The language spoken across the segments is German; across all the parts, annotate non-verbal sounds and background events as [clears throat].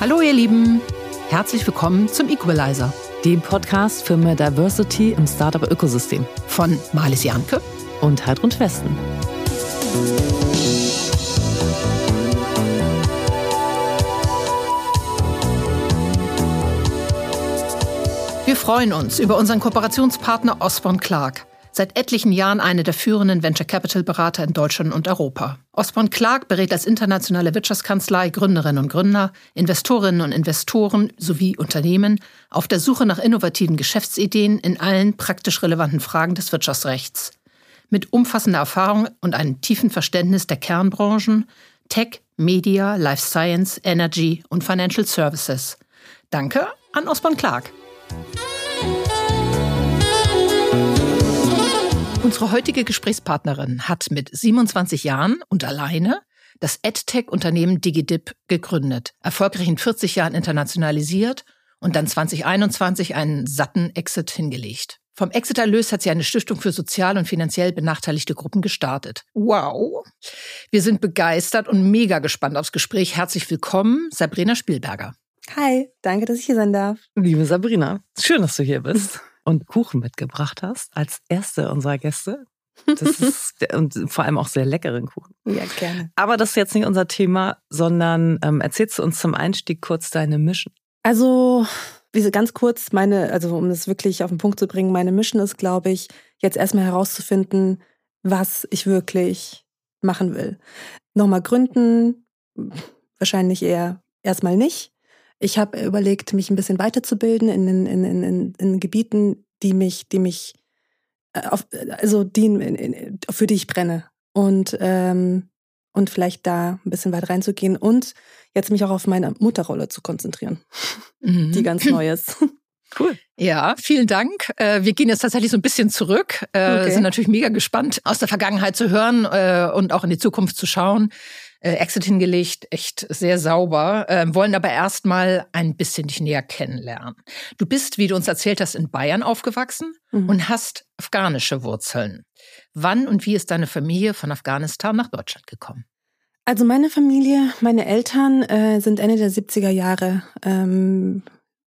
Hallo ihr Lieben, herzlich willkommen zum Equalizer, dem Podcast für mehr Diversity im Startup-Ökosystem von Marlies Janke und Heidrun Westen. Wir freuen uns über unseren Kooperationspartner Osborne Clark seit etlichen Jahren eine der führenden Venture Capital Berater in Deutschland und Europa. Osborne Clark berät als internationale Wirtschaftskanzlei Gründerinnen und Gründer, Investorinnen und Investoren sowie Unternehmen auf der Suche nach innovativen Geschäftsideen in allen praktisch relevanten Fragen des Wirtschaftsrechts. Mit umfassender Erfahrung und einem tiefen Verständnis der Kernbranchen Tech, Media, Life Science, Energy und Financial Services. Danke an Osborne Clark. Unsere heutige Gesprächspartnerin hat mit 27 Jahren und alleine das EdTech-Unternehmen DigiDip gegründet, erfolgreich in 40 Jahren internationalisiert und dann 2021 einen satten Exit hingelegt. Vom Exit-Erlös hat sie eine Stiftung für sozial und finanziell benachteiligte Gruppen gestartet. Wow! Wir sind begeistert und mega gespannt aufs Gespräch. Herzlich willkommen, Sabrina Spielberger. Hi, danke, dass ich hier sein darf. Liebe Sabrina, schön, dass du hier bist und Kuchen mitgebracht hast als erste unserer Gäste. Das [laughs] ist und vor allem auch sehr leckeren Kuchen. Ja, gerne. Aber das ist jetzt nicht unser Thema, sondern ähm, erzählst du uns zum Einstieg kurz deine Mission? Also, wie ganz kurz, meine, also um das wirklich auf den Punkt zu bringen, meine Mission ist, glaube ich, jetzt erstmal herauszufinden, was ich wirklich machen will. Nochmal gründen, wahrscheinlich eher erstmal nicht. Ich habe überlegt, mich ein bisschen weiterzubilden in, in, in, in, in Gebieten, die mich, die mich, äh, auf, also die, in, für die ich brenne. Und, ähm, und vielleicht da ein bisschen weit reinzugehen und jetzt mich auch auf meine Mutterrolle zu konzentrieren, [laughs] mhm. die ganz neu ist. [laughs] Cool. Ja, vielen Dank. Äh, wir gehen jetzt tatsächlich so ein bisschen zurück. Äh, okay. Sind natürlich mega gespannt, aus der Vergangenheit zu hören und auch in die Zukunft zu schauen äh, Exit hingelegt, echt sehr sauber, äh, wollen aber erstmal ein bisschen dich näher kennenlernen. Du bist, wie du uns erzählt hast, in Bayern aufgewachsen mhm. und hast afghanische Wurzeln. Wann und wie ist deine Familie von Afghanistan nach Deutschland gekommen? Also meine Familie, meine Eltern äh, sind Ende der 70er Jahre ähm,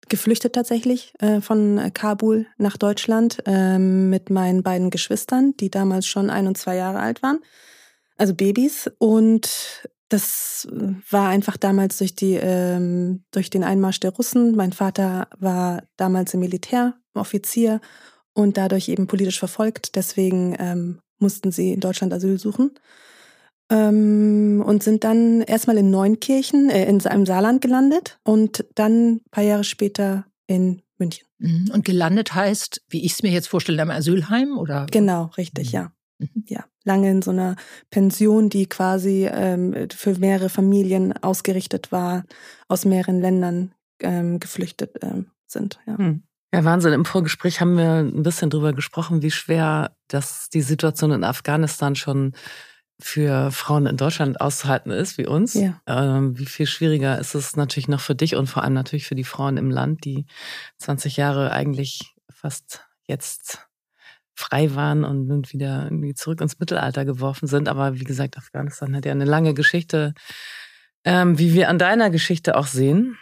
geflüchtet tatsächlich äh, von Kabul nach Deutschland ähm, mit meinen beiden Geschwistern, die damals schon ein und zwei Jahre alt waren also Babys. Und das war einfach damals durch die ähm, durch den Einmarsch der Russen. Mein Vater war damals im Militär, Offizier und dadurch eben politisch verfolgt. Deswegen ähm, mussten sie in Deutschland Asyl suchen ähm, und sind dann erstmal in Neunkirchen äh, in einem Saarland gelandet und dann ein paar Jahre später in München. Mhm. Und gelandet heißt, wie ich es mir jetzt vorstelle, im Asylheim oder? Genau, richtig, mhm. ja. Mhm. Ja, lange in so einer Pension, die quasi ähm, für mehrere Familien ausgerichtet war, aus mehreren Ländern ähm, geflüchtet ähm, sind. Ja. Hm. Ja, Wahnsinn. Im Vorgespräch haben wir ein bisschen drüber gesprochen, wie schwer das die Situation in Afghanistan schon für Frauen in Deutschland auszuhalten ist, wie uns. Ja. Ähm, wie viel schwieriger ist es natürlich noch für dich und vor allem natürlich für die Frauen im Land, die 20 Jahre eigentlich fast jetzt frei waren und nun wieder irgendwie zurück ins Mittelalter geworfen sind. Aber wie gesagt, Afghanistan hat ja eine lange Geschichte, ähm, wie wir an deiner Geschichte auch sehen.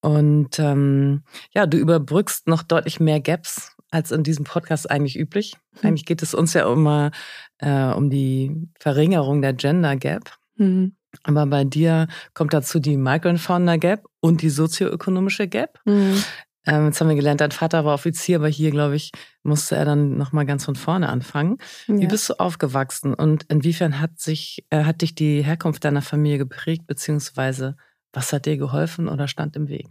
Und ähm, ja, du überbrückst noch deutlich mehr Gaps als in diesem Podcast eigentlich üblich. Mhm. Eigentlich geht es uns ja immer äh, um die Verringerung der Gender Gap. Mhm. Aber bei dir kommt dazu die Migrant Founder Gap und die sozioökonomische Gap. Mhm. Ähm, jetzt haben wir gelernt, dein Vater war Offizier, aber hier, glaube ich, musste er dann nochmal ganz von vorne anfangen. Ja. Wie bist du aufgewachsen und inwiefern hat sich, äh, hat dich die Herkunft deiner Familie geprägt, beziehungsweise was hat dir geholfen oder stand im Weg?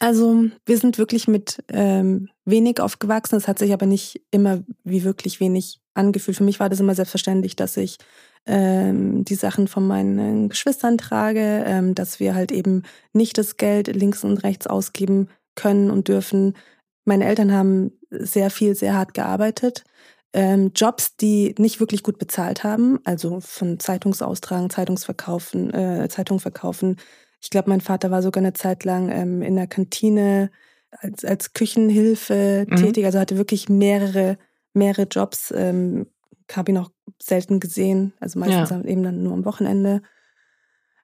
Also wir sind wirklich mit ähm, wenig aufgewachsen. Es hat sich aber nicht immer wie wirklich wenig angefühlt. Für mich war das immer selbstverständlich, dass ich ähm, die Sachen von meinen Geschwistern trage, ähm, dass wir halt eben nicht das Geld links und rechts ausgeben können und dürfen. Meine Eltern haben sehr viel, sehr hart gearbeitet. Ähm, Jobs, die nicht wirklich gut bezahlt haben, also von Zeitungsaustragen, Zeitungsverkaufen, äh, Zeitung verkaufen. Ich glaube, mein Vater war sogar eine Zeit lang ähm, in der Kantine als, als Küchenhilfe mhm. tätig, also hatte wirklich mehrere, mehrere Jobs. Ähm, habe ihn auch selten gesehen, also meistens ja. eben dann nur am Wochenende.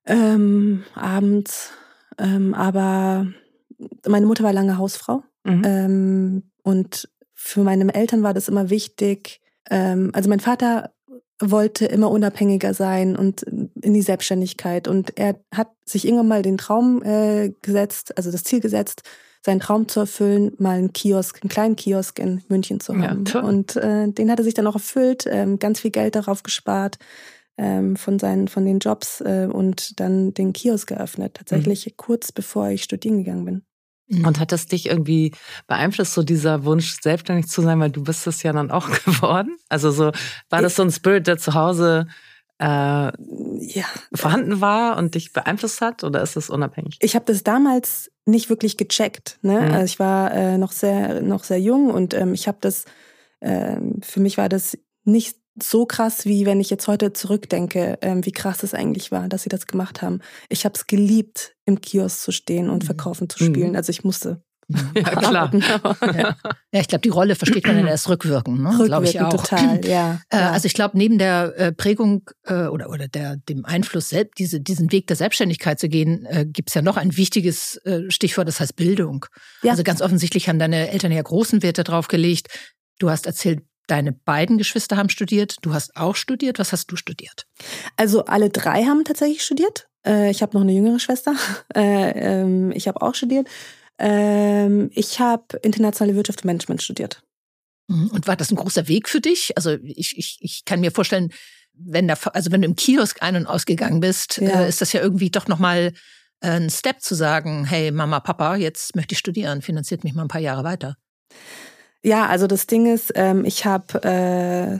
Ähm, abends ähm, aber meine Mutter war lange Hausfrau. Mhm. Ähm, und für meine Eltern war das immer wichtig. Ähm, also mein Vater wollte immer unabhängiger sein und in die Selbstständigkeit. Und er hat sich irgendwann mal den Traum äh, gesetzt, also das Ziel gesetzt, seinen Traum zu erfüllen, mal einen Kiosk, einen kleinen Kiosk in München zu haben. Ja, und äh, den hat er sich dann auch erfüllt, ähm, ganz viel Geld darauf gespart ähm, von seinen, von den Jobs äh, und dann den Kiosk geöffnet. Tatsächlich mhm. kurz bevor ich studieren gegangen bin. Mhm. Und hat das dich irgendwie beeinflusst, so dieser Wunsch, selbstständig zu sein, weil du bist es ja dann auch [laughs] geworden? Also so, war das so ein Spirit, der zu Hause äh, ja. vorhanden war und dich beeinflusst hat oder ist es unabhängig? Ich habe das damals nicht wirklich gecheckt. Ne? Mhm. Also ich war äh, noch sehr noch sehr jung und ähm, ich habe das äh, für mich war das nicht so krass, wie wenn ich jetzt heute zurückdenke, ähm, wie krass es eigentlich war, dass sie das gemacht haben. Ich habe es geliebt, im Kiosk zu stehen und mhm. verkaufen zu spielen. Mhm. Also ich musste. [laughs] Ja, klar. [laughs] ja. ja, ich glaube, die Rolle versteht man dann [clears throat] erst rückwirkend, ne? Rückwirkend, ich auch. total, [clears throat] ja. Äh, also ich glaube, neben der äh, Prägung äh, oder, oder der, dem Einfluss, selbst, diese, diesen Weg der Selbstständigkeit zu gehen, äh, gibt es ja noch ein wichtiges Stichwort, das heißt Bildung. Ja. Also ganz offensichtlich haben deine Eltern ja großen Wert darauf gelegt. Du hast erzählt, Deine beiden Geschwister haben studiert, du hast auch studiert. Was hast du studiert? Also alle drei haben tatsächlich studiert. Ich habe noch eine jüngere Schwester. [laughs] Äh, ähm, ich habe auch studiert. Ähm, ich habe internationale Wirtschaft und Management studiert. Mhm. Und war das ein großer Weg für dich? Also ich, ich, ich kann mir vorstellen, wenn da, also wenn du im Kiosk ein- und ausgegangen bist, ja. äh, ist das ja irgendwie doch nochmal ein Step zu sagen, hey Mama, Papa, jetzt möchte ich studieren, finanziert mich mal ein paar Jahre weiter. Ja, also das Ding ist, ähm, ich habe äh,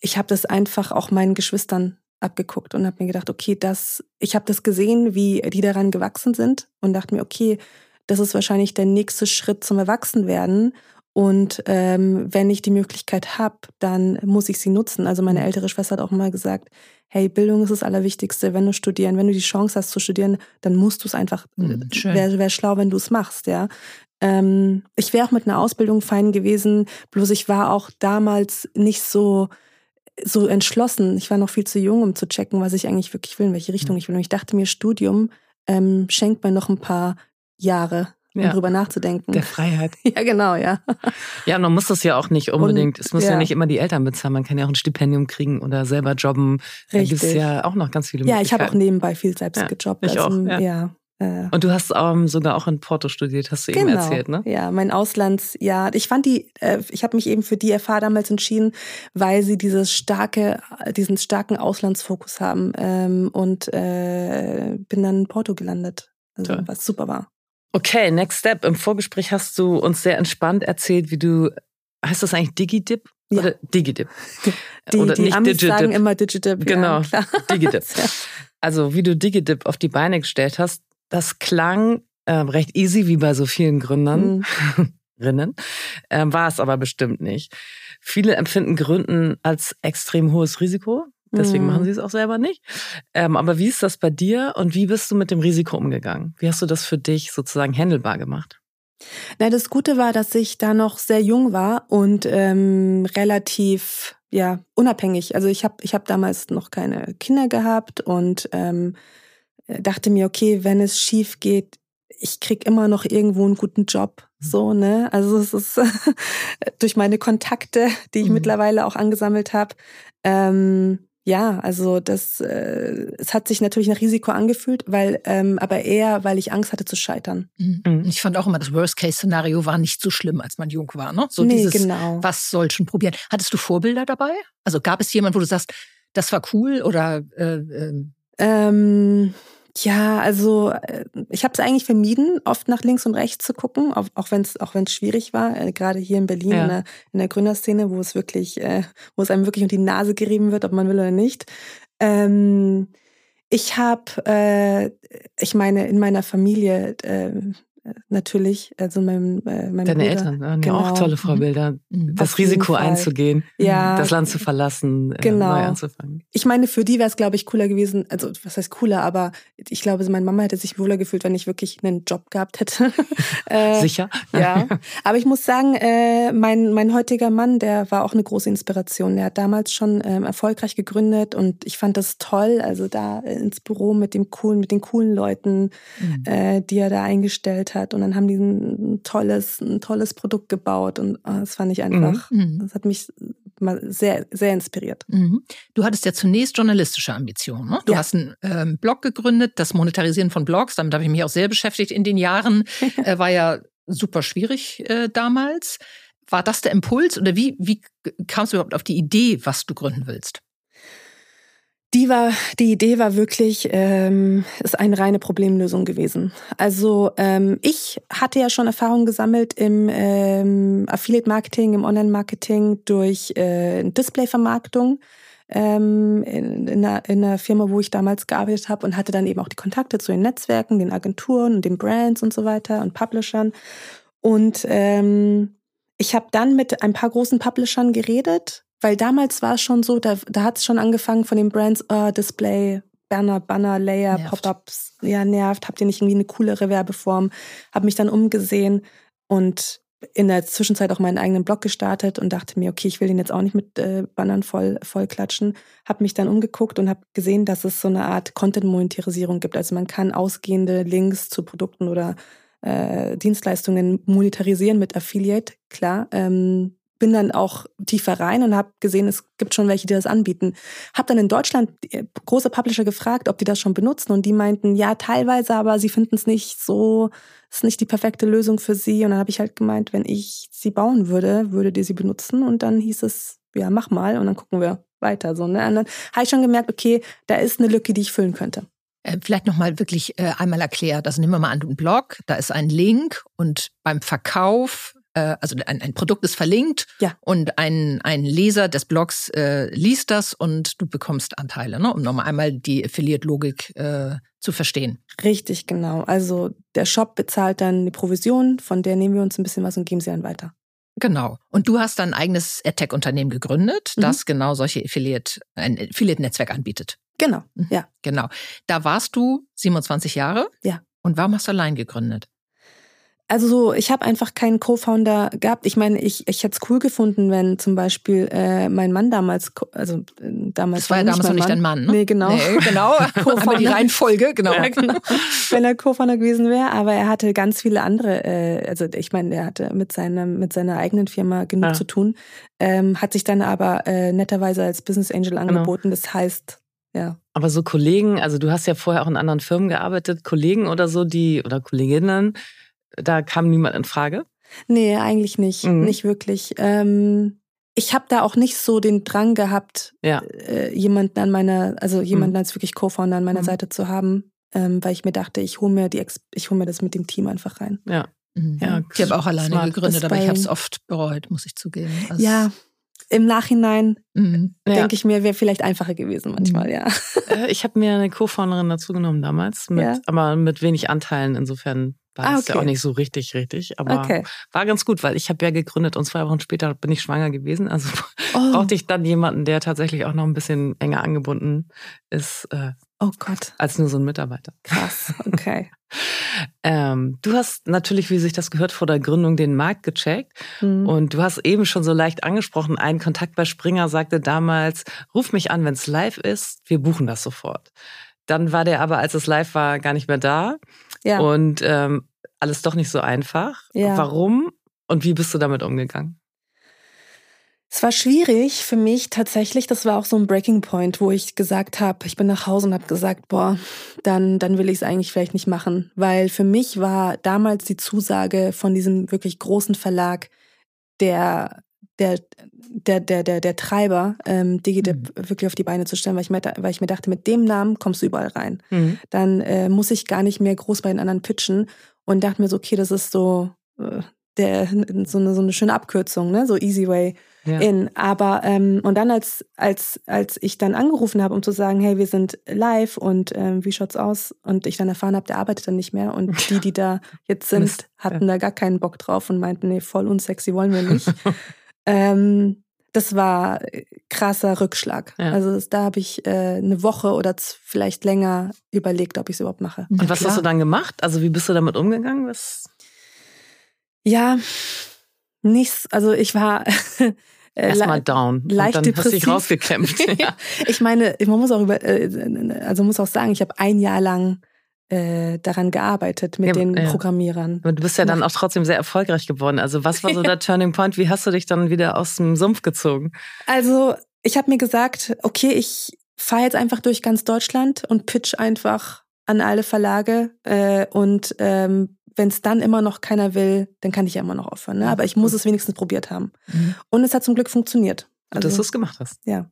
ich habe das einfach auch meinen Geschwistern abgeguckt und habe mir gedacht, okay, das, ich habe das gesehen, wie die daran gewachsen sind und dachte mir, okay, das ist wahrscheinlich der nächste Schritt zum Erwachsenwerden. Und ähm, wenn ich die Möglichkeit habe, dann muss ich sie nutzen. Also meine ältere Schwester hat auch mal gesagt, hey, Bildung ist das Allerwichtigste. Wenn du studieren, wenn du die Chance hast zu studieren, dann musst du es einfach. Mhm, Wäre wär schlau, wenn du es machst, ja. Ähm, ich wäre auch mit einer Ausbildung fein gewesen, bloß ich war auch damals nicht so so entschlossen. Ich war noch viel zu jung, um zu checken, was ich eigentlich wirklich will, in welche Richtung mhm. ich will. Und ich dachte mir, Studium ähm, schenkt mir noch ein paar Jahre, um ja. drüber nachzudenken. Der Freiheit. [laughs] Ja, genau, ja. Ja, man muss das ja auch nicht unbedingt, Und, es muss ja. ja. nicht immer die Eltern bezahlen, man kann ja auch ein Stipendium kriegen oder selber jobben. Richtig. Da gibt es ja auch noch ganz viele. Ja, ich habe auch nebenbei viel selbst ja, gejobbt. Ich also, auch, ja. ja. Äh, und du hast ähm, sogar auch in Porto studiert, hast du genau, eben erzählt, ne? Ja, mein Auslandsjahr. Ich fand die, äh, ich habe mich eben für die FH damals entschieden, weil sie dieses starke, diesen starken Auslandsfokus haben ähm, und äh, bin dann in Porto gelandet, also, was super war. Okay, next step. Im Vorgespräch hast du uns sehr entspannt erzählt, wie du, heißt das eigentlich Digidip? Ja. Oder Digidip? Die, Oder die nicht Amis Digidip. sagen immer Digidip. Genau, ja, [laughs] Digidip. Also wie du Digidip auf die Beine gestellt hast, das klang äh, recht easy, wie bei so vielen Gründern. Mhm. [laughs] Rinnen, äh, war es aber bestimmt nicht. Viele empfinden Gründen als extrem hohes Risiko. Deswegen mhm. machen sie es auch selber nicht. Ähm, aber wie ist das bei dir und wie bist du mit dem Risiko umgegangen? Wie hast du das für dich sozusagen handelbar gemacht? Na, das Gute war, dass ich da noch sehr jung war und ähm, relativ ja unabhängig. Also ich habe ich hab damals noch keine Kinder gehabt und ähm, dachte mir, okay, wenn es schief geht, ich krieg immer noch irgendwo einen guten Job. Mhm. So, ne? Also es ist [laughs] durch meine Kontakte, die ich mhm. mittlerweile auch angesammelt habe. Ähm, ja, also das, äh, es hat sich natürlich nach Risiko angefühlt, weil, ähm, aber eher, weil ich Angst hatte zu scheitern. Mhm. mhm. Ich fand auch immer, das Worst-Case-Szenario war nicht so schlimm, als man jung war. Ne? So nee, dieses, genau. was soll schon probieren. Hattest du Vorbilder dabei? Also gab es jemand, wo du sagst, das war cool oder äh, äh ähm, ja, also äh, ich habe es eigentlich vermieden, oft nach links und rechts zu gucken, auch, auch wenn es auch wenn's schwierig war, äh, gerade hier in Berlin ja. in, der, in der Gründerszene, wo es wirklich, äh, wo es einem wirklich um die Nase gerieben wird, ob man will oder nicht. Ähm, ich habe, äh, ich meine, in meiner Familie, natürlich, also mein, äh, mein Deine Bruder, Eltern waren genau. ja auch tolle Vorbilder, mhm. das Auf Risiko einzugehen, ja, das Land zu verlassen, genau. neu anzufangen. Ich meine, für die wäre es, glaube ich, cooler gewesen, also was heißt cooler, aber ich glaube, meine Mama hätte sich wohler gefühlt, wenn ich wirklich einen Job gehabt hätte. [laughs] äh, Sicher? Ja, [laughs] aber ich muss sagen, äh, mein, mein heutiger Mann, der war auch eine große Inspiration. Der hat damals schon ähm, erfolgreich gegründet und ich fand das toll, also da ins Büro mit dem coolen, mit den coolen Leuten, mhm. äh, die er da eingestellt hat und dann haben die ein tolles, ein tolles Produkt gebaut und oh, das fand ich einfach, mhm. mhm. das hat mich mal sehr, sehr inspiriert. Mhm. Du hattest ja zunächst journalistische Ambitionen. Ne? Du ja. hast einen ähm, Blog gegründet, das Monetarisieren von Blogs, damit habe ich mich auch sehr beschäftigt in den Jahren, [laughs] äh, war ja super schwierig äh, damals. War das der Impuls oder wie, wie kamst du überhaupt auf die Idee, was du gründen willst? Die war, die Idee war wirklich, ähm, ist eine reine Problemlösung gewesen. Also ähm, ich hatte ja schon Erfahrung gesammelt im ähm, Affiliate-Marketing, im Online-Marketing durch äh, Display-Vermarktung ähm, in, in, einer, in einer Firma, wo ich damals gearbeitet habe und hatte dann eben auch die Kontakte zu den Netzwerken, den Agenturen und den Brands und so weiter und Publishern. Und ähm, ich habe dann mit ein paar großen Publishern geredet, weil damals war es schon so, da, da hat es schon angefangen von den Brands, uh, Display, Banner, Banner, Layer, Pop-ups, ja, nervt, habt ihr nicht irgendwie eine coolere Werbeform? Habe mich dann umgesehen und in der Zwischenzeit auch meinen eigenen Blog gestartet und dachte mir, okay, ich will den jetzt auch nicht mit äh, Bannern voll, voll klatschen. Habe mich dann umgeguckt und habe gesehen, dass es so eine Art Content-Monetarisierung gibt. Also man kann ausgehende Links zu Produkten oder äh, Dienstleistungen monetarisieren mit Affiliate, klar. Ähm, bin dann auch tiefer rein und habe gesehen, es gibt schon welche, die das anbieten. Habe dann in Deutschland äh, große Publisher gefragt, ob die das schon benutzen und die meinten, ja, teilweise, aber sie finden es nicht so, ist nicht die perfekte Lösung für sie. Und dann habe ich halt gemeint, wenn ich sie bauen würde, würde die sie benutzen und dann hieß es, ja, mach mal und dann gucken wir weiter. So, ne? Und dann habe ich schon gemerkt, okay, da ist eine Lücke, die ich füllen könnte. Äh, vielleicht nochmal wirklich äh, einmal erklärt. Also nehmen wir mal an, einen Blog, da ist ein Link und beim Verkauf äh, also ein, ein Produkt ist verlinkt ja. und ein, ein Leser des Blogs äh, liest das und du bekommst Anteile, ne? um nochmal einmal die Affiliate-Logik äh, zu verstehen. Richtig, genau. Also der Shop bezahlt dann die Provision, von der nehmen wir uns ein bisschen was und geben sie dann weiter. Genau. Und du hast dein eigenes AdTech-Unternehmen gegründet, mhm. das genau solche Affiliate, ein Affiliate-Netzwerk anbietet. Genau, mhm. ja. Genau. Da warst du 27 Jahre. Ja. Und warum hast du allein gegründet? Also so, ich habe einfach keinen Co-Founder gehabt. Ich meine, ich, ich hätte es cool gefunden, wenn zum Beispiel äh, mein Mann damals, also äh, damals. Das war ja damals noch nicht dein Mann, ne? Nee, genau. Nee, genau. [laughs] Einmal die Reihenfolge, genau. Ja, genau. wenn er Co-Founder gewesen wäre, aber er hatte ganz viele andere, äh, also ich meine, er hatte mit seinem, mit seiner eigenen Firma genug ja. zu tun, ähm, hat sich dann aber äh, netterweise als Business Angel genau. angeboten. Genau. Das heißt, ja. Aber so Kollegen, also du hast ja vorher auch in anderen Firmen gearbeitet, Kollegen oder so, die, oder Kolleginnen, da kam niemand in Frage? Nee, eigentlich nicht. Mhm. Nicht wirklich. Ähm, ich habe da auch nicht so den Drang gehabt, ja. äh, jemanden an meiner, also jemanden mhm. als wirklich Co-Founder an meiner mhm. Seite zu haben, ähm, weil ich mir dachte, ich hole mir die, ich hole mir das mit dem Team einfach rein. Ja. Mhm. ja ich habe auch alleine Smart. gegründet, aber ich habe es oft bereut, muss ich zugeben. Also ja, im Nachhinein mhm. denke ich mir, wäre vielleicht einfacher gewesen manchmal, mhm. ja. Äh, ich habe mir eine Co-Founderin dazu genommen damals, mit, ja. aber mit wenig Anteilen. Insofern war ah, okay. ja auch nicht so richtig, richtig. Aber okay. war ganz gut, weil ich habe ja gegründet und zwei Wochen später bin ich schwanger gewesen. Also [laughs] oh. brauchte ich dann jemanden, der tatsächlich auch noch ein bisschen enger angebunden ist. Äh, oh Gott. Als nur so ein Mitarbeiter. Krass, okay. [laughs] ähm, du hast natürlich, wie sich das gehört, vor der Gründung den Markt gecheckt. Mhm. Und du hast eben schon so leicht angesprochen, ein Kontakt bei Springer sagte damals, ruf mich an, wenn es live ist, wir buchen das sofort. Dann war der aber, als es live war, gar nicht mehr da. Ja. Und ähm, alles doch nicht so einfach. Ja. Warum und wie bist du damit umgegangen? Es war schwierig für mich tatsächlich. Das war auch so ein Breaking Point, wo ich gesagt habe, ich bin nach Hause und habe gesagt, boah, dann, dann will ich es eigentlich vielleicht nicht machen. Weil für mich war damals die Zusage von diesem wirklich großen Verlag, der der, der, der, der, der Treiber, ähm, Digitip mhm. wirklich auf die Beine zu stellen, weil ich, mir, weil ich mir dachte, mit dem Namen kommst du überall rein. Mhm. Dann äh, muss ich gar nicht mehr groß bei den anderen pitchen und dachte mir so, okay, das ist so, äh, der, so, eine, so eine schöne Abkürzung, ne? so Easy Way. ja. in. Aber ähm, und dann als als als ich dann angerufen habe, um zu sagen, hey, wir sind live und ähm, wie schaut's aus? Und ich dann erfahren habe, der arbeitet dann nicht mehr und die, die da [laughs] jetzt sind, Mist. hatten da gar keinen Bock drauf und meinten, nee, voll unsexy wollen wir nicht. [laughs] ähm, das war krasser Rückschlag. Ja. Also das, da habe ich äh, eine Woche oder vielleicht länger überlegt, ob ich es überhaupt mache. Und was Klar. hast du dann gemacht? Also wie bist du damit umgegangen? Was? Ja, nichts. Also ich war [laughs] äh, erstmal down. Leicht und dann depressiv. Hast dich rausgekämpft. [laughs] ja. Ich meine, man muss auch über, äh, also muss auch sagen, ich habe ein Jahr lang äh, daran gearbeitet mit ja, den ja. Programmierern. Aber du bist ja dann auch trotzdem sehr erfolgreich geworden. Also was war so der [laughs] Turning Point? Wie hast du dich dann wieder aus dem Sumpf gezogen? Also ich habe mir gesagt, okay, ich fahre jetzt einfach durch ganz Deutschland und pitch einfach an alle Verlage äh, und ähm, wenn es dann immer noch keiner will, dann kann ich ja immer noch aufhören. Ne? Aber ich muss es wenigstens probiert haben. Mhm. Und es hat zum Glück funktioniert. Also, dass du es gemacht hast. Ja.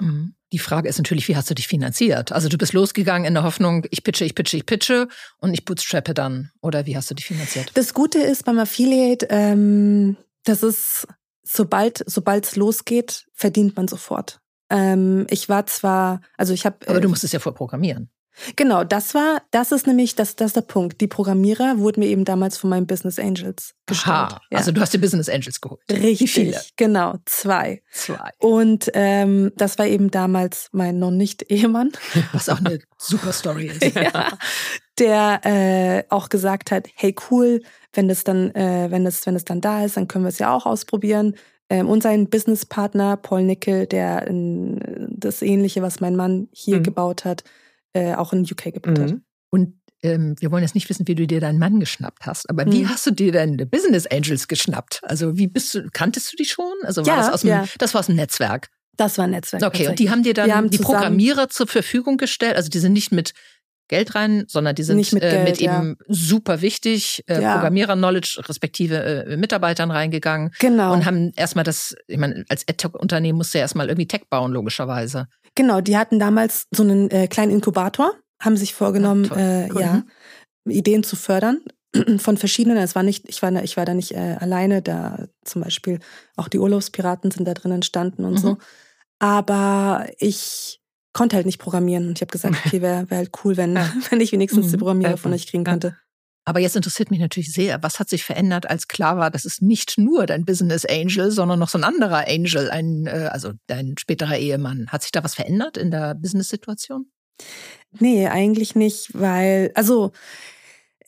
Mhm. Die Frage ist natürlich, wie hast du dich finanziert? Also du bist losgegangen in der Hoffnung, ich pitche, ich pitche, ich pitche und ich bootstrappe dann. Oder wie hast du dich finanziert? Das Gute ist beim Affiliate, ähm, das ist, sobald sobald es losgeht, verdient man sofort. Ähm, ich war zwar, also ich habe. Aber du äh, musst es ja vorprogrammieren. Genau, das war, das ist nämlich, das, das ist der Punkt. Die Programmierer wurden mir eben damals von meinen Business Angels gestellt. Aha, ja. also du hast die Business Angels geholt. Richtig, Wie viele? genau, zwei. Zwei. Und ähm, das war eben damals mein noch nicht Ehemann. [laughs] Was auch eine super Story ist. [laughs] ja, der äh, auch gesagt hat, hey cool, wenn das dann, äh, wenn das, wenn das dann da ist, dann können wir es ja auch ausprobieren. Ähm, und sein Businesspartner Paul Nickel, der äh, das Ähnliche, was mein Mann hier mhm. gebaut hat, äh, auch in UK gebaut mhm. hat. Und ähm, wir wollen jetzt nicht wissen, wie du dir deinen Mann geschnappt hast, aber mhm. wie hast du dir deine Business Angels geschnappt? Also wie bist du, kanntest du die schon? Also war ja, das aus dem, ja. das war aus dem Netzwerk? Das war ein Netzwerk. Okay, und die haben dir dann die Programmierer zur Verfügung gestellt. Also die sind nicht mit Geld rein, sondern die sind mit, äh, mit ja. eben super wichtig äh, ja. Programmierer-Knowledge respektive äh, Mitarbeitern reingegangen. Genau. Und haben erstmal das, ich meine, als AdTech-Unternehmen musste ja erstmal irgendwie Tech bauen, logischerweise. Genau, die hatten damals so einen äh, kleinen Inkubator, haben sich vorgenommen, ja, äh, ja Ideen zu fördern [clears throat] von verschiedenen. Es war nicht, ich war, ich war da nicht äh, alleine, da zum Beispiel auch die Urlaubspiraten sind da drin entstanden und mhm. so. Aber ich konnte halt nicht programmieren und ich habe gesagt, [laughs] okay, wäre wär halt cool, wenn, ja. [laughs] wenn ich wenigstens die mhm. Programmierer von euch kriegen könnte. Aber jetzt interessiert mich natürlich sehr, was hat sich verändert, als klar war, das ist nicht nur dein Business Angel, sondern noch so ein anderer Angel, ein, äh, also dein späterer Ehemann. Hat sich da was verändert in der Business-Situation? Nee, eigentlich nicht, weil, also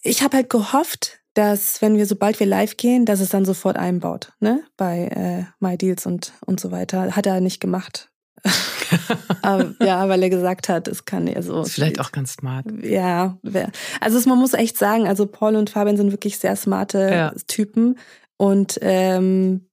ich habe halt gehofft, dass wenn wir, sobald wir live gehen, dass es dann sofort einbaut, ne? Bei äh, MyDeals und, und so weiter. Hat er nicht gemacht. [laughs] ja, weil er gesagt hat, es kann ja so. Ist vielleicht auch ganz smart. Ja, also man muss echt sagen, also Paul und Fabian sind wirklich sehr smarte ja. Typen und ähm,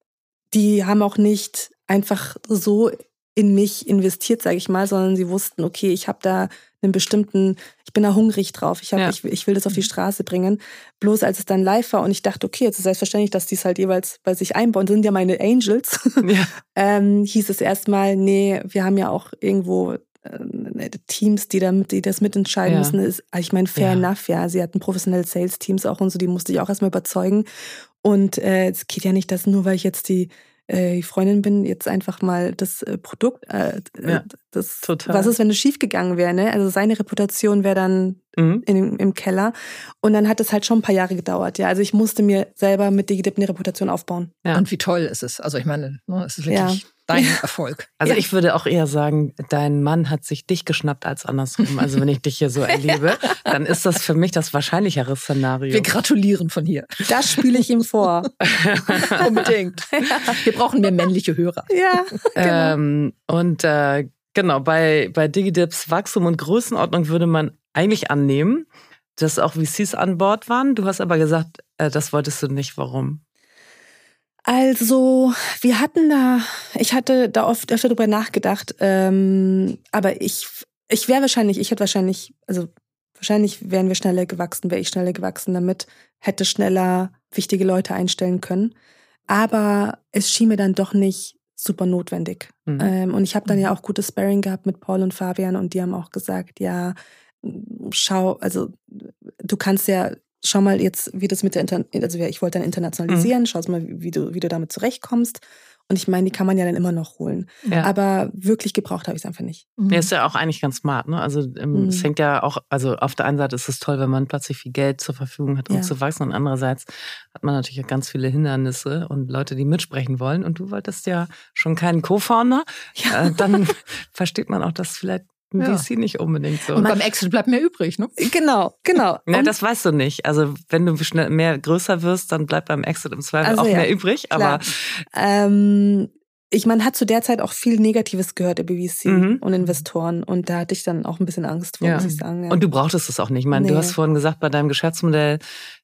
die haben auch nicht einfach so in mich investiert, sage ich mal, sondern sie wussten, okay, ich habe da einen bestimmten, ich bin da hungrig drauf, ich, hab, ja. ich, ich will das auf die Straße bringen. Bloß als es dann live war und ich dachte, okay, jetzt ist selbstverständlich, dass die es halt jeweils bei sich einbauen, sind ja meine Angels, [laughs] ja. ähm, hieß es erstmal, nee, wir haben ja auch irgendwo äh, Teams, die, damit, die das mitentscheiden ja. müssen, ist, ich meine, fair ja. enough, ja. Sie hatten professionelle Sales-Teams auch und so, die musste ich auch erstmal überzeugen. Und äh, es geht ja nicht, dass nur weil ich jetzt die äh, Freundin bin, jetzt einfach mal das äh, Produkt, äh, ja, das, total. was ist, wenn es schiefgegangen wäre, ne? Also seine Reputation wäre dann mhm. in, im Keller. Und dann hat es halt schon ein paar Jahre gedauert, ja. Also ich musste mir selber mit Digidip eine Reputation aufbauen. Ja. Und wie toll ist es? Also ich meine, ne, es ist wirklich ja dein Erfolg. Also ja. ich würde auch eher sagen, dein Mann hat sich dich geschnappt als andersrum. Also wenn ich dich hier so erlebe, dann ist das für mich das wahrscheinlichere Szenario. Wir gratulieren von hier. Das spiele ich ihm vor. [laughs] Unbedingt. Wir brauchen mehr männliche Hörer. Ja. Genau. Ähm, und äh, genau, bei, bei DigiDips Wachstum und Größenordnung würde man eigentlich annehmen, dass auch VCs an Bord waren. Du hast aber gesagt, äh, das wolltest du nicht. Warum? Also, wir hatten da, ich hatte da oft öfter drüber nachgedacht, ähm, aber ich, ich wäre wahrscheinlich, ich hätte wahrscheinlich, also wahrscheinlich wären wir schneller gewachsen, wäre ich schneller gewachsen damit, hätte schneller wichtige Leute einstellen können. Aber es schien mir dann doch nicht super notwendig. Mhm. Ähm, und ich habe dann ja mhm. auch gutes Sparring gehabt mit Paul und Fabian und die haben auch gesagt, ja, schau, also du kannst ja schau mal jetzt, wie das mit der Inter also ich wollte dann internationalisieren, mhm. schau mal, wie du, wie du damit zurechtkommst. Und ich meine, die kann man ja dann immer noch holen. Ja. Aber wirklich gebraucht habe ich es einfach nicht. Mhm. Ja, ist ja auch eigentlich ganz smart. Ne? Also ähm, mhm. es hängt ja auch, also auf der einen Seite ist es toll, wenn man plötzlich viel Geld zur Verfügung hat, um ja. zu wachsen. Und andererseits hat man natürlich auch ganz viele Hindernisse und Leute, die mitsprechen wollen. Und du wolltest ja schon keinen Co-Founder. Ja. Äh, dann [laughs] versteht man auch, dass vielleicht ja. VC nicht unbedingt so. Und beim Exit bleibt mehr übrig, ne? Genau, genau. [laughs] Ja, das weißt du nicht. Also wenn du schnell mehr größer wirst, dann bleibt beim Exit im Zweifel also, auch ja, mehr übrig. Aber ähm, ich meine, hat zu der Zeit auch viel Negatives gehört über VC mhm. und Investoren und da hatte ich dann auch ein bisschen Angst vor, ja. muss ich sagen. Ja. Und du brauchtest es auch nicht. Ich meine, nee. du hast vorhin gesagt, bei deinem Geschäftsmodell,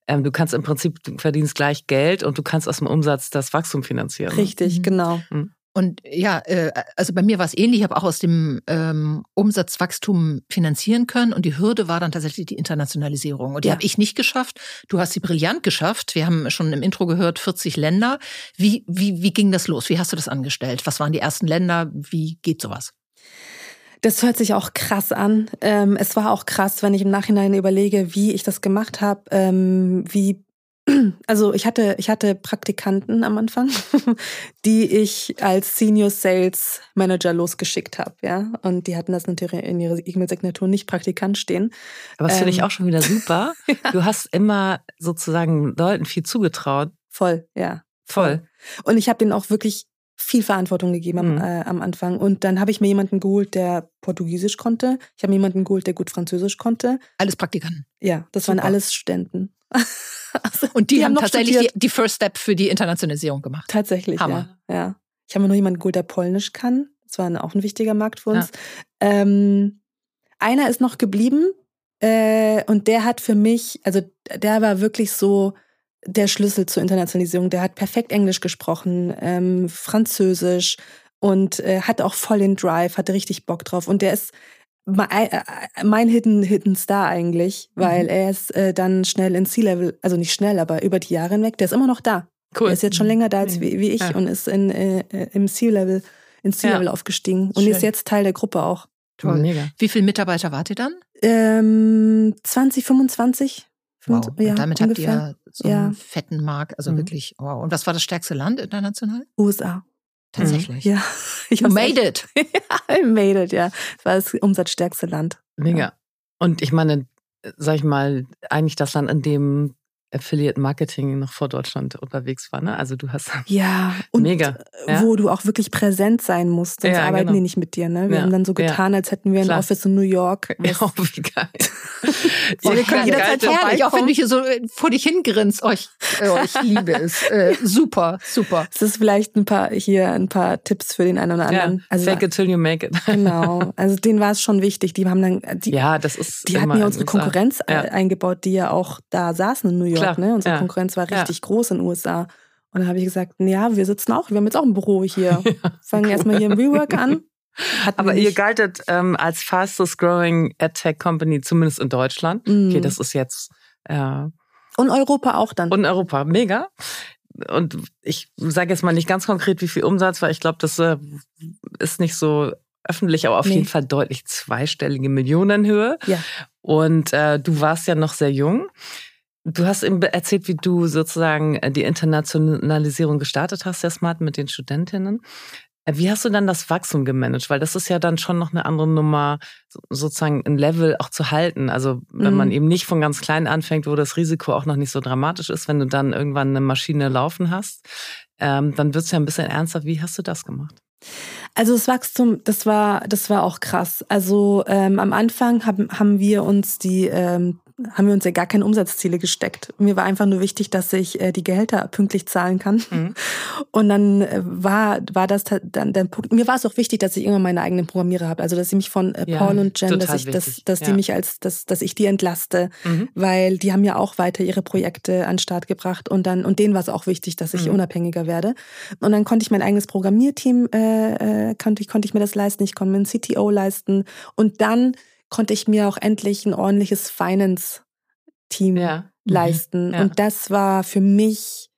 ähm, du kannst im Prinzip, du verdienst gleich Geld und du kannst aus dem Umsatz das Wachstum finanzieren. Richtig, mhm. genau. Mhm. Und ja, äh, also bei mir war es ähnlich. Ich habe auch aus dem ähm, Umsatzwachstum finanzieren können. Und die Hürde war dann tatsächlich die Internationalisierung. Und die ja. habe ich nicht geschafft. Du hast sie brillant geschafft. Wir haben schon im Intro gehört, 40 Länder. Wie, wie, wie ging das los? Wie hast du das angestellt? Was waren die ersten Länder? Wie geht sowas? Das hört sich auch krass an. Ähm, es war auch krass, wenn ich im Nachhinein überlege, wie ich das gemacht habe, ähm, wie also ich hatte, ich hatte Praktikanten am Anfang, [laughs] die ich als Senior Sales Manager losgeschickt habe, ja. Und die hatten das natürlich in ihrer E-Mail-Signatur nicht Praktikant stehen. Aber das ähm, finde ich auch schon wieder super. [laughs] ja. Du hast immer sozusagen Leuten viel zugetraut. Voll, ja. Voll. Und ich habe denen auch wirklich viel Verantwortung gegeben am, mhm. äh, am Anfang. Und dann habe ich mir jemanden geholt, der Portugiesisch konnte. Ich habe mir jemanden geholt, der gut Französisch konnte. Alles Praktikanten. Ja, das Super. waren alles Studenten. [laughs] Also, und die, die haben, haben tatsächlich die, die, First Step für die Internationalisierung gemacht. Tatsächlich, Hammer. ja. ja. Ich habe noch jemanden geholt, der Polnisch kann. Das war auch ein wichtiger Markt für uns. Ja. Ähm, einer ist noch geblieben äh, und der hat für mich, also der war wirklich so der Schlüssel zur Internationalisierung. Der hat perfekt Englisch gesprochen, ähm, Französisch und äh, hat auch voll den Drive, hatte richtig Bock drauf. Und der ist äh, äh, mein Hidden, Hidden Star eigentlich, weil mhm. er ist äh, dann schnell in C-Level, also nicht schnell, aber über die Jahre hinweg, der ist immer noch da. Cool. Er ist jetzt schon länger da als wie, wie ich ja. und ist in, äh, im C-Level, in C-Level ja. aufgestiegen und Schön. ist jetzt Teil der Gruppe auch. Toll. Mega. Wie viele Mitarbeiter wart ihr dann? Ähm, 20, 25. Wow. Ja, und damit ungefähr. habt ihr so einen fetten Markt, also mhm. wirklich, wow. Und was war das stärkste Land international? USA. Tatsächlich. Ja. [laughs] Ich made it. [laughs] ja, I made it, ja. Das war das umsatzstärkste Land. Mega. Ja. Und ich meine, sag ich mal, eigentlich das Land, in dem Affiliate Marketing noch vor Deutschland unterwegs war. Ne? Also du hast [laughs] ja und mega, ja? wo du auch wirklich präsent sein musst, sonst ja, arbeiten genau. die nicht mit dir. Ne? Wir ja. haben dann so getan, als hätten wir ein Klar. Office in New York. [laughs] Ja, oh, wie geil. [laughs] so, wir können jederzeit herrlich, auch wenn du hier so äh, vor dich hingrinst. Oh, ich, oh, ich liebe es. Äh, super, super. Es ist vielleicht ein paar hier ein paar Tipps für den einen oder anderen. also, Fake it till you make it. genau. Also denen war es schon wichtig. Die haben dann die, ja, das ist die hatten ja unsere Konkurrenz eingebaut, die ja auch da saßen in New York. Klar. Ne? Unsere ja. Konkurrenz war richtig ja. groß in den USA. Und dann habe ich gesagt, ja, wir sitzen auch, wir haben jetzt auch ein Büro hier. [laughs] Ja, Fangen cool. erstmal hier im Rework an. Aber ihr galtet ähm, als fastest growing AdTech Company, zumindest in Deutschland. Mm. Okay, das ist jetzt. Äh, und Europa auch dann. Und Europa, mega. Und ich sage jetzt mal nicht ganz konkret, wie viel Umsatz, weil ich glaube, das äh, ist nicht so öffentlich, aber auf nee. jeden Fall deutlich zweistellige Millionenhöhe. Ja. Und äh, du warst ja noch sehr jung. Du hast eben erzählt, wie du sozusagen äh, die Internationalisierung gestartet hast, der Smart mit den Studentinnen. Äh, wie hast du dann das Wachstum gemanagt? Weil das ist ja dann schon noch eine andere Nummer, sozusagen ein Level auch zu halten. Also wenn mhm. man eben nicht von ganz klein anfängt, wo das Risiko auch noch nicht so dramatisch ist, wenn du dann irgendwann eine Maschine laufen hast, ähm, dann wird es ja ein bisschen ernster. Wie hast du das gemacht? Also das Wachstum, das war, das war auch krass. Also ähm, am Anfang haben, haben wir uns die ähm, haben wir uns ja gar keine Umsatzziele gesteckt. Mir war einfach nur wichtig, dass ich äh, die Gehälter pünktlich zahlen kann. Mhm. [laughs] Und dann äh, war, war das dann der Punkt. Mir war es auch wichtig, dass ich immer meine eigenen Programmierer habe. Also dass ich mich von äh, Paul ja, und Jen, dass ich, dass, dass ja. die mich als, dass, dass ich die entlaste, mhm. weil die haben ja auch weiter ihre Projekte an den Start gebracht und dann und denen war es auch wichtig, dass ich mhm. unabhängiger werde. Und dann konnte ich mein eigenes Programmierteam äh, äh, konnte ich konnte ich mir das leisten. Ich konnte mir ein CTO leisten und dann konnte ich mir auch endlich ein ordentliches Finance-Team ja. Mhm. leisten. Ja. Und das war für mich,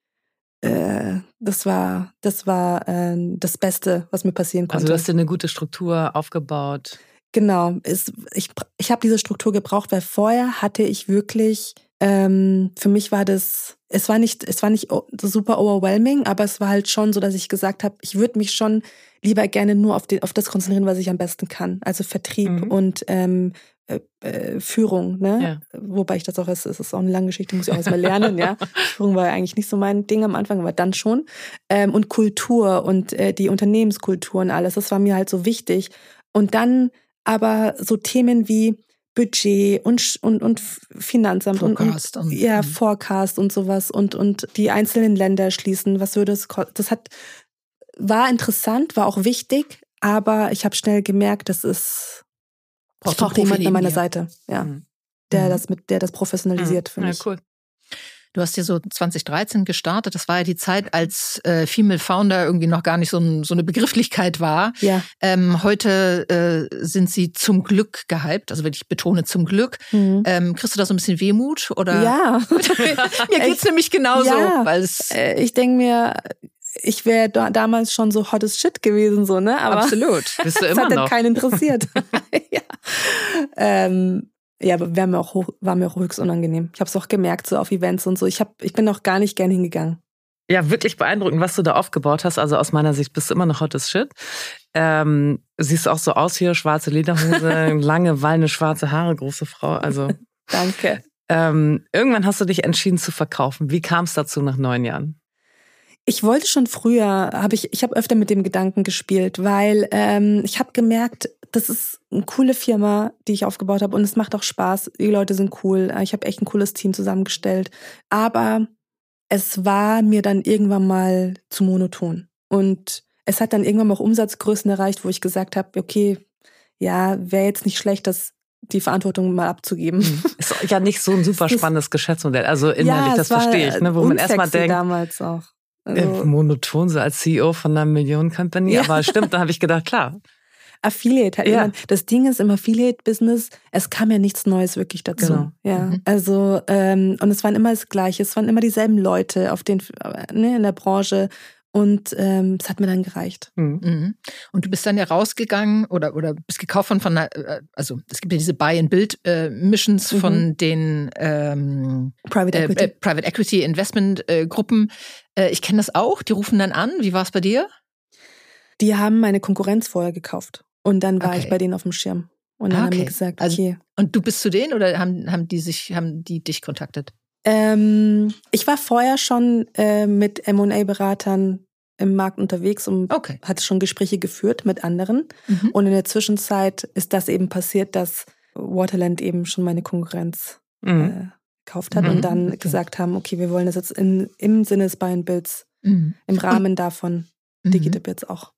äh, das war, das war äh, das Beste, was mir passieren konnte. Also du hast dir eine gute Struktur aufgebaut. Genau. Es, ich ich habe diese Struktur gebraucht, weil vorher hatte ich wirklich ähm, für mich war das, es war nicht, es war nicht super overwhelming, aber es war halt schon so, dass ich gesagt habe, ich würde mich schon lieber gerne nur auf, den, auf das konzentrieren, was ich am besten kann. Also Vertrieb mhm. und ähm, äh, äh, Führung, ne? Ja. Wobei ich das auch, es ist auch eine lange Geschichte, muss ich auch erstmal lernen, ja. [laughs] Führung war eigentlich nicht so mein Ding am Anfang, aber dann schon. Ähm, und Kultur und äh, die Unternehmenskultur und alles, das war mir halt so wichtig. Und dann aber so Themen wie Budget und, und, und Finanzamt Forecast und, und, ja, mhm. Forecast und sowas und, und die einzelnen Länder schließen. Was würde es kosten? Das hat, war interessant, war auch wichtig, aber ich habe schnell gemerkt, das ist, ich brauche jemanden an meiner Seite, ja, mhm. der mhm. das mit, der das professionalisiert mhm. für mich. Ja, cool. Du hast ja so 2013 gestartet. Das war ja die Zeit, als äh, Female Founder irgendwie noch gar nicht so, ein, so eine Begrifflichkeit war. Ja. Ähm, heute äh, sind sie zum Glück gehypt. Also wenn ich betone zum Glück. Mhm. Ähm, kriegst du da so ein bisschen Wehmut? Oder? Ja. [laughs] [laughs] mir geht's nämlich genauso. Ja. Weil es äh, ich denke mir, ich wäre da, damals schon so hottest shit gewesen, so, ne? Aber Absolut. Bist du [laughs] immer das hat noch. keinen interessiert. ja. Ähm, ja, war mir auch hoch, war mir auch höchst unangenehm. Ich habe es auch gemerkt, so auf Events und so. Ich, hab, ich bin auch gar nicht gern hingegangen. Ja, wirklich beeindruckend, was du da aufgebaut hast. Also aus meiner Sicht bist du immer noch hottes Shit. Ähm, siehst auch so aus hier, schwarze Lederhose, [laughs] lange, wallende schwarze Haare, große Frau. Also [laughs] danke. Ähm, irgendwann hast du dich entschieden zu verkaufen. Wie kam es dazu nach neun Jahren? Ich wollte schon früher, habe ich, ich habe öfter mit dem Gedanken gespielt, weil ähm, ich habe gemerkt, das ist eine coole Firma, die ich aufgebaut habe und es macht auch Spaß. Die Leute sind cool. Ich habe echt ein cooles Team zusammengestellt. Aber es war mir dann irgendwann mal zu monoton. Und es hat dann irgendwann mal auch Umsatzgrößen erreicht, wo ich gesagt habe, okay, ja, wäre jetzt nicht schlecht, das die Verantwortung mal abzugeben. Mhm. Ist ja nicht so ein [laughs] super spannendes Geschäftsmodell. Also innerlich, ja, das verstehe ich, ne, wo man erstmal denkt. damals auch. Also, äh, monoton so als CEO von einer Millionen-Company. Ja. Aber stimmt, da habe ich gedacht, klar, Affiliate. Halt ja. das Ding ist im Affiliate-Business, es kam ja nichts Neues wirklich dazu. Genau. Ja, mhm. also ähm, und es waren immer das Gleiche, es waren immer dieselben Leute auf den ne, in der Branche und ähm, es hat mir dann gereicht. Mhm. mhm. Und du bist dann ja rausgegangen oder, oder bist gekauft von, von äh, also es gibt ja diese Buy-and-Build-Missions äh, mhm. von den ähm, Private äh, Equity, äh, Private Equity Investment-Gruppen. Äh, ich kenne das auch, die rufen dann an. Wie war es bei dir? Die haben meine Konkurrenz vorher gekauft. Und dann war okay. ich bei denen auf dem Schirm. Und dann okay. haben die gesagt, also, okay. und du bist zu denen oder haben, haben die sich, haben die dich kontaktet? Ähm, ich war vorher schon äh, mit M&A-Beratern im Markt unterwegs und okay. hatte schon Gespräche geführt mit anderen. Mhm. Und in der Zwischenzeit ist das eben passiert, dass Waterland eben schon meine Konkurrenz mhm. äh, gekauft hat mhm. und dann okay. gesagt haben, okay, wir wollen das jetzt in, im Sinne des Buy and Builds, mhm. im Rahmen davon, Digitip jetzt auch.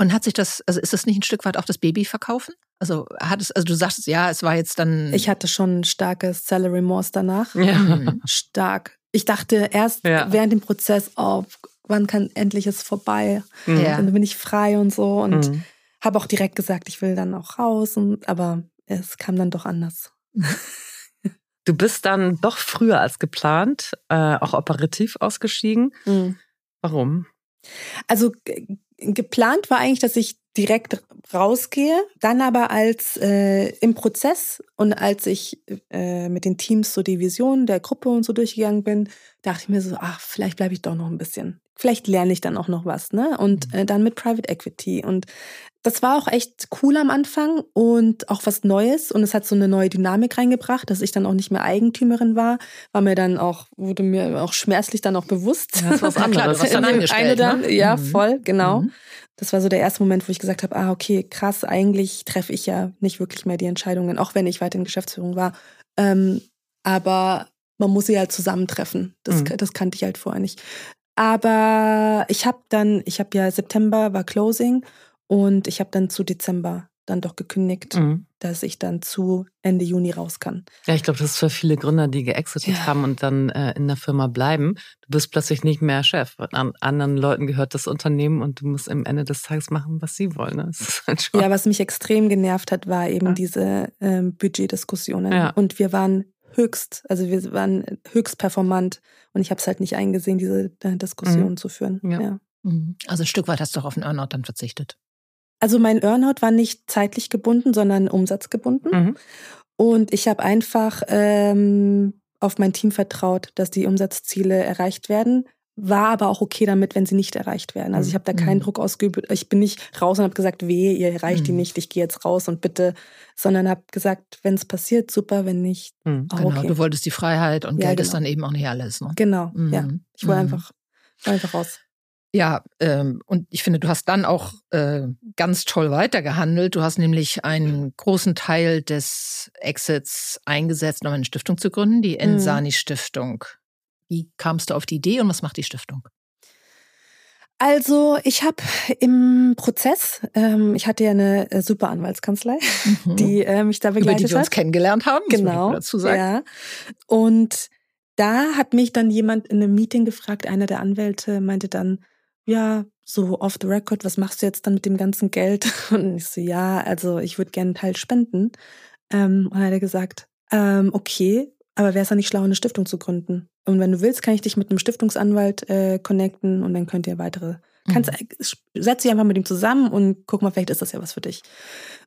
Und hat sich das, also ist das nicht ein Stück weit auch das Baby verkaufen? Also hat es, also du sagst ja, es war jetzt dann. Ich hatte schon ein starkes Salary Remorse danach. Ja. Mhm. Stark. Ich dachte erst ja. während dem Prozess, oh, wann kann endlich es vorbei? Mhm. Ja. Dann bin ich frei und so und mhm. habe auch direkt gesagt, ich will dann auch raus. Und, aber es kam dann doch anders. [laughs] Du bist dann doch früher als geplant, äh, auch operativ ausgestiegen. Mhm. Warum? Also geplant war eigentlich, dass ich direkt rausgehe, dann aber als äh, im Prozess und als ich äh, mit den Teams so die Vision der Gruppe und so durchgegangen bin, dachte ich mir so, ach, vielleicht bleibe ich doch noch ein bisschen. Vielleicht lerne ich dann auch noch was, ne? Und mhm. äh, dann mit Private Equity. Und das war auch echt cool am Anfang und auch was Neues. Und es hat so eine neue Dynamik reingebracht, dass ich dann auch nicht mehr Eigentümerin war. War mir dann auch, wurde mir auch schmerzlich dann auch bewusst. Ja, das war was [laughs] anderes. Klar, was dann angestellt, dann, ne? Ja, mhm. voll, genau. Mhm. Das war so der erste Moment, wo ich gesagt habe, ah, okay, krass, eigentlich treffe ich ja nicht wirklich mehr die Entscheidungen, auch wenn ich weiter in Geschäftsführung war. Ähm, aber man muss sie halt zusammentreffen. Das, mhm. das kannte ich halt vorher nicht. Aber ich habe dann, ich habe ja September war Closing und ich habe dann zu Dezember dann doch gekündigt, mhm. dass ich dann zu Ende Juni raus kann. Ja, ich glaube, das ist für viele Gründer, die geexitet ja. haben und dann äh, in der Firma bleiben. Du bist plötzlich nicht mehr Chef. An anderen Leuten gehört das Unternehmen und du musst am Ende des Tages machen, was sie wollen. Ne? [laughs] Halt ja, was mich extrem genervt hat, war eben ja. diese ähm, Budgetdiskussionen. Ja. Und wir waren höchst, also wir waren höchst performant und ich habe es halt nicht eingesehen, diese äh, Diskussion mhm. zu führen. Ja. Mhm. Also ein Stück weit hast du auch auf den Earnout dann verzichtet. Also mein Earnout war nicht zeitlich gebunden, sondern umsatzgebunden. Mhm. Und ich habe einfach ähm, auf mein Team vertraut, dass die Umsatzziele erreicht werden war aber auch okay damit, wenn sie nicht erreicht werden. Also ich habe da keinen mhm. Druck ausgeübt. Ich bin nicht raus und habe gesagt, weh, ihr erreicht mhm. die nicht, ich gehe jetzt raus und bitte, sondern habe gesagt, wenn es passiert, super, wenn nicht. Mhm. Genau, okay. du wolltest die Freiheit und ja, Geld genau. ist dann eben auch nicht alles. Ne? Genau, ja. Mhm. Ich wollte mhm. einfach, einfach raus. Ja, ähm, und ich finde, du hast dann auch äh, ganz toll weitergehandelt. Du hast nämlich einen großen Teil des Exits eingesetzt, um eine Stiftung zu gründen, die mhm. Wie kamst du auf die Idee und was macht die Stiftung? Also ich habe im Prozess, ähm, ich hatte ja eine äh, super Anwaltskanzlei, mhm. die äh, mich da begleitet hat. Über die wir uns kennengelernt haben, genau, dazu sagen. Ja. Und da hat mich dann jemand in einem Meeting gefragt, einer der Anwälte meinte dann, ja, so off the record, was machst du jetzt dann mit dem ganzen Geld? [laughs] Und ich so, ja, also ich würde gerne einen Teil spenden. Ähm, und dann hat er gesagt, ähm, okay, aber wäre es dann nicht schlau, eine Stiftung zu gründen? Und wenn du willst, kann ich dich mit einem Stiftungsanwalt äh, connecten und dann könnt ihr weitere. Mhm. Kannst, setz dich einfach mit ihm zusammen und guck mal, vielleicht ist das ja was für dich.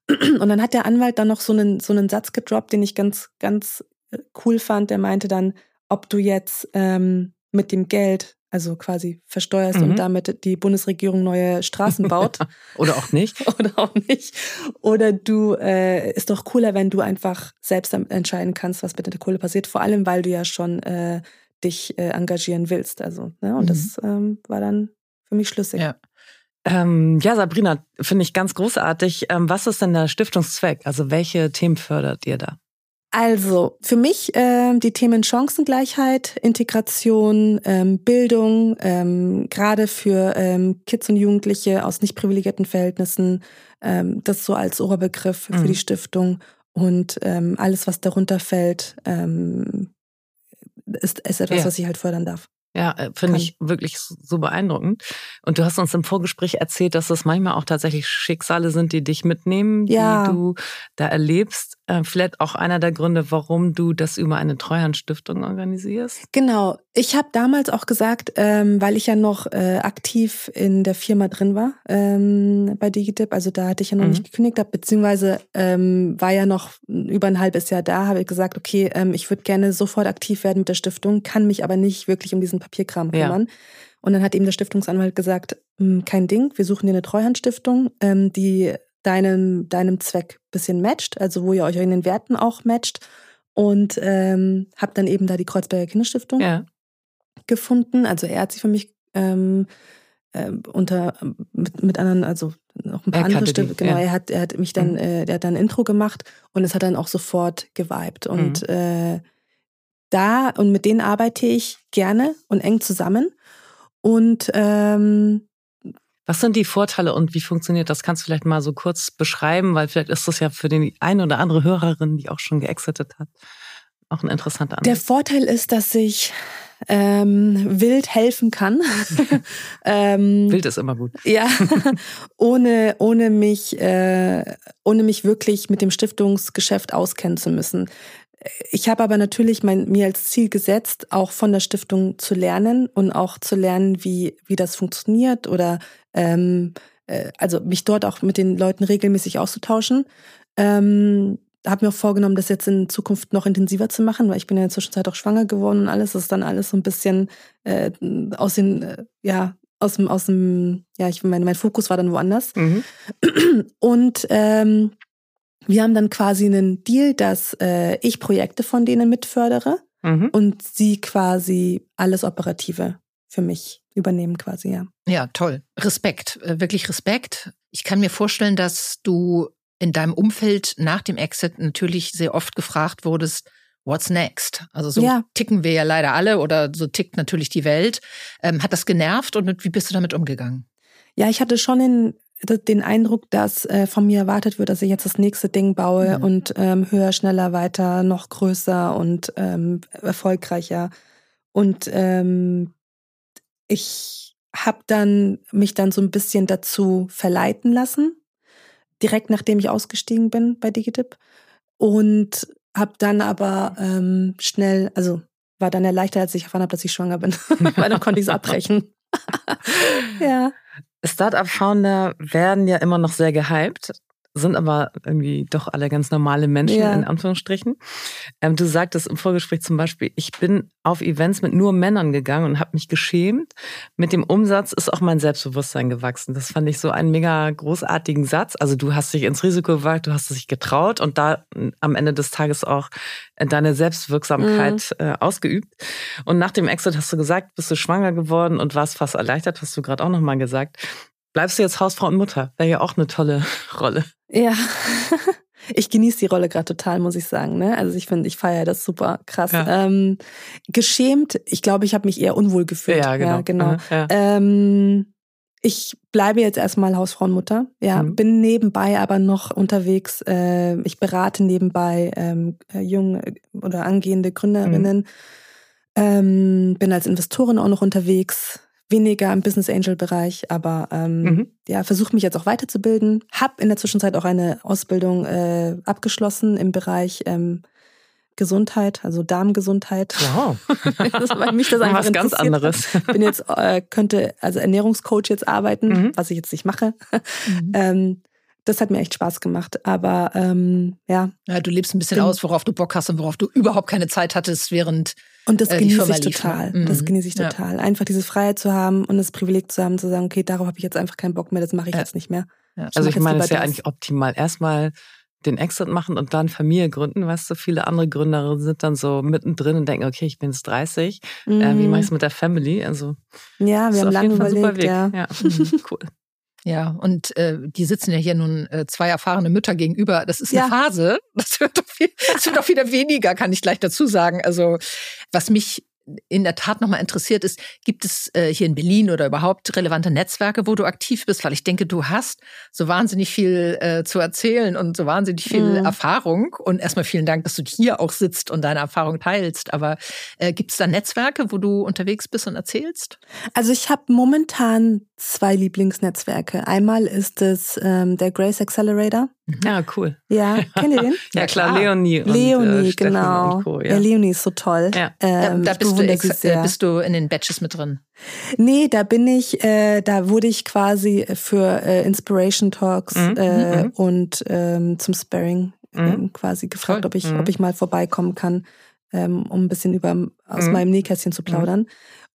[clears throat] Und dann hat der Anwalt dann noch so einen, so einen Satz gedroppt, den ich ganz, ganz äh, cool fand. Der meinte dann, ob du jetzt ähm, mit dem Geld also quasi versteuerst mhm. und damit die Bundesregierung neue Straßen baut. [laughs] Oder auch nicht. [laughs] Oder auch nicht. Oder du, äh, ist doch cooler, wenn du einfach selbst entscheiden kannst, was mit der Kohle passiert. Vor allem, weil du ja schon äh, dich äh, engagieren willst. Also, ne? Und mhm. das ähm, war dann für mich schlüssig. Ja. Ähm, ja, Sabrina, finde ich ganz großartig. Ähm, was ist denn der Stiftungszweck? Also welche Themen fördert ihr da? Also für mich äh, die Themen Chancengleichheit, Integration, ähm, Bildung, ähm, gerade für ähm, Kids und Jugendliche aus nicht privilegierten Verhältnissen, ähm, das so als Oberbegriff mhm. für die Stiftung und ähm, alles, was darunter fällt, ähm, ist, ist etwas, ja. was ich halt fördern darf. Ja, äh, finde ich wirklich so beeindruckend. Und du hast uns im Vorgespräch erzählt, dass es manchmal auch tatsächlich Schicksale sind, die dich mitnehmen, ja. die du da erlebst. Äh, vielleicht auch einer der Gründe, warum du das über eine Treuhandstiftung organisierst? Genau. Ich habe damals auch gesagt, ähm, weil ich ja noch äh, aktiv in der Firma drin war ähm, bei Digitip, also da hatte ich ja noch mhm. nicht gekündigt, hab, beziehungsweise ähm, war ja noch über ein halbes Jahr da, habe ich gesagt, okay, ähm, ich würde gerne sofort aktiv werden mit der Stiftung, kann mich aber nicht wirklich um diesen Papierkram kümmern. Ja. Und dann hat eben der Stiftungsanwalt gesagt, hm, kein Ding, wir suchen dir eine Treuhandstiftung, ähm, die deinem, deinem Zweck bisschen matcht, also wo ihr euch in den Werten auch matcht. Und ähm, habe dann eben da die Kreuzberger Kinderstiftung ja. gefunden. Also er hat sich für mich ähm, äh, unter mit, mit anderen, also noch ein paar er andere Stimmen, genau, ja. er hat, er hat mich dann, mhm. äh, der hat dann ein Intro gemacht und es hat dann auch sofort geweibt. Und mhm. äh, da und mit denen arbeite ich gerne und eng zusammen. Und ähm, was sind die Vorteile und wie funktioniert das? Kannst du vielleicht mal so kurz beschreiben, weil vielleicht ist das ja für den eine oder andere Hörerin, die auch schon geexitet hat, auch ein interessanter Ansatz. Der Vorteil ist, dass ich ähm, wild helfen kann. [laughs] ähm, wild ist immer gut. Ja, [laughs] ohne, ohne, mich, äh, ohne mich wirklich mit dem Stiftungsgeschäft auskennen zu müssen. Ich habe aber natürlich mein, mir als Ziel gesetzt, auch von der Stiftung zu lernen und auch zu lernen, wie, wie das funktioniert oder ähm, äh, also mich dort auch mit den Leuten regelmäßig auszutauschen. Ähm, habe mir auch vorgenommen, das jetzt in Zukunft noch intensiver zu machen, weil ich bin ja in der Zwischenzeit auch schwanger geworden und alles. Das ist dann alles so ein bisschen äh, aus den, äh, ja, aus dem, aus dem, ja, ich meine, mein Fokus war dann woanders. Mhm. Und ähm, wir haben dann quasi einen Deal, dass äh, ich Projekte von denen mitfördere mhm. und sie quasi alles Operative für mich übernehmen quasi, ja. Ja, toll. Respekt, äh, wirklich Respekt. Ich kann mir vorstellen, dass du in deinem Umfeld nach dem Exit natürlich sehr oft gefragt wurdest, what's next? Also so ja. ticken wir ja leider alle oder so tickt natürlich die Welt. Ähm, hat das genervt und wie bist du damit umgegangen? Ja, ich hatte schon den, den Eindruck, dass äh, von mir erwartet wird, dass ich jetzt das nächste Ding baue mhm. und ähm, höher, schneller, weiter, noch größer und ähm, erfolgreicher. Und ähm, ich habe dann mich dann so ein bisschen dazu verleiten lassen, direkt nachdem ich ausgestiegen bin bei Digitip und habe dann aber ähm, schnell, also war dann erleichtert, als ich erfahren habe, dass ich schwanger bin, [laughs] weil dann konnte ich es abbrechen. [laughs] ja. Startup-Founder werden ja immer noch sehr gehypt. Sind aber irgendwie doch alle ganz normale Menschen, ja. in Anführungsstrichen. Ähm, du sagtest im Vorgespräch zum Beispiel, ich bin auf Events mit nur Männern gegangen und habe mich geschämt. Mit dem Umsatz ist auch mein Selbstbewusstsein gewachsen. Das fand ich so einen mega großartigen Satz. Also du hast dich ins Risiko gewagt, du hast dich getraut und da am Ende des Tages auch äh, deine Selbstwirksamkeit mhm. äh, ausgeübt. Und nach dem Exit hast du gesagt, bist du schwanger geworden und warst fast erleichtert, hast du gerade auch nochmal gesagt. Bleibst du jetzt Hausfrau und Mutter? Wäre ja auch eine tolle [laughs] Rolle. Ja. [laughs] Ich genieße die Rolle gerade total, muss ich sagen. Ne? Also ich finde, ich feiere das super krass. Ja. Ähm, geschämt, ich glaube, ich habe mich eher unwohl gefühlt. Ja, genau. Ja, genau. Ja. Ähm, ich bleibe jetzt erstmal Hausfrau und Mutter. Ja, mhm. bin nebenbei aber noch unterwegs. Äh, ich berate nebenbei ähm, äh, junge oder angehende Gründerinnen. Mhm. Ähm, bin als Investorin auch noch unterwegs weniger im Business Angel Bereich, aber ähm, mhm. ja, versuche mich jetzt auch weiterzubilden. Hab in der Zwischenzeit auch eine Ausbildung äh, abgeschlossen im Bereich ähm, Gesundheit, also Darmgesundheit. Wow. [laughs] das war mich das einfach was ganz anderes. Bin jetzt äh, könnte also Ernährungscoach jetzt arbeiten, mhm. was ich jetzt nicht mache. Mhm. ähm, das hat mir echt Spaß gemacht. Aber ähm, ja. ja. Du lebst ein bisschen aus, worauf du Bock hast und worauf du überhaupt keine Zeit hattest, während und das äh, genieße ich total. Ne? Das mhm. genieße ich total. Ja. Einfach diese Freiheit zu haben und das Privileg zu haben, zu sagen, okay, darauf habe ich jetzt einfach keinen Bock mehr, das mache ich ja. jetzt nicht mehr. Ja. Also ich meine, es ist ja eigentlich optimal. Erstmal den Exit machen und dann Familie gründen. Weißt du, viele andere Gründerinnen sind dann so mittendrin und denken, okay, ich bin jetzt 30. Mhm. Äh, wie mache ich es mit der Family? Also ja, wir haben lange überlegt. Ja. ja. Mhm, cool. Ja, und äh, die sitzen ja hier nun äh, zwei erfahrene Mütter gegenüber. Das ist eine ja. Phase. Das wird, doch viel, das wird doch wieder weniger, kann ich gleich dazu sagen. Also was mich in der Tat nochmal interessiert ist, gibt es äh, hier in Berlin oder überhaupt relevante Netzwerke, wo du aktiv bist? Weil ich denke, du hast so wahnsinnig viel äh, zu erzählen und so wahnsinnig viel mhm. Erfahrung. Und erstmal vielen Dank, dass du hier auch sitzt und deine Erfahrung teilst. Aber äh, gibt es da Netzwerke, wo du unterwegs bist und erzählst? Also ich habe momentan zwei Lieblingsnetzwerke. Einmal ist es ähm, der Grace Accelerator. Ja, mhm. ah, cool. Ja, kennt ihr den? [laughs] ja, klar, Leonie. Und, Leonie, äh, genau. Co, ja. ja. Leonie ist so toll. Ja. Ähm, da, da bist, du äh, bist du in den Batches mit drin. Nee, da bin ich, äh, da wurde ich quasi für äh, Inspiration Talks mhm, äh, mhm. und ähm, zum Sparring mhm. ähm, quasi gefragt, ob ich, ob mhm. ich mal vorbeikommen kann, ähm, um ein bisschen über aus mhm. meinem Nähkästchen zu plaudern.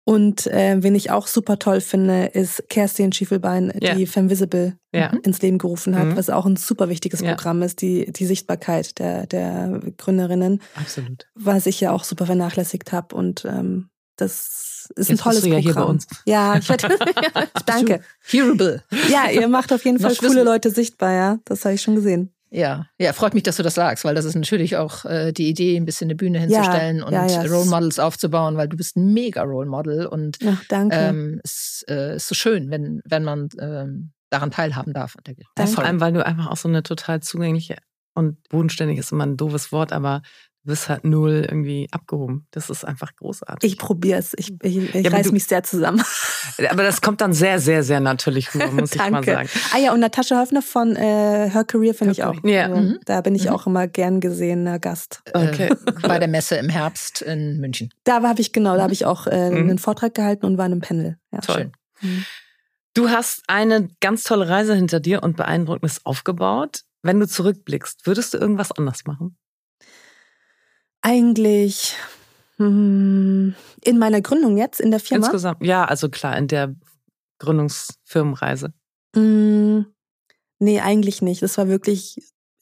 Und äh, wen ich auch super toll finde, ist Kerstin Schiefelbein, ja. die Femvisible ja. ins Leben gerufen hat, mhm. was auch ein super wichtiges ja. Programm ist, die, die Sichtbarkeit der, der Gründerinnen. Absolut. Was ich ja auch super vernachlässigt habe. Und ähm, das ist Jetzt ein tolles bist du ja Programm. Hier bei uns. Ja, ich [laughs] werde, [laughs] danke. Hearable. Ja, ihr macht auf jeden Fall coole Leute sichtbar, ja. Das habe ich schon gesehen. Ja, ja, freut mich, dass du das sagst, weil das ist natürlich auch äh, die Idee, ein bisschen eine Bühne hinzustellen ja, und ja, ja, Role Models aufzubauen, weil du bist ein mega Role Model und Ach, danke. Ähm, es äh, ist so schön, wenn, wenn man ähm, daran teilhaben darf. Ja, vor allem, weil du einfach auch so eine total zugängliche und bodenständig ist immer ein doofes Wort, aber wirst halt null irgendwie abgehoben. Das ist einfach großartig. Ich probiere es. Ich, ich, ich ja, reiß mich sehr zusammen. [laughs] Aber das kommt dann sehr, sehr, sehr natürlich rüber, [laughs] muss ich mal sagen. Ah ja, und Natascha Höfner von äh, Her Career finde ich auch. Ja. Also, mhm. Da bin ich mhm. auch immer gern gesehener Gast. Okay. Äh, bei der Messe im Herbst in München. Da habe ich, genau, da habe ich auch äh, mhm. einen Vortrag gehalten und war in einem Panel. Ja. Toll. Mhm. Du hast eine ganz tolle Reise hinter dir und beeindruckendes aufgebaut. Wenn du zurückblickst, würdest du irgendwas anders machen? Eigentlich hm, in meiner Gründung jetzt, in der Firma? Insgesamt, ja, also klar, in der Gründungsfirmenreise. Hm, nee, eigentlich nicht. Das war wirklich,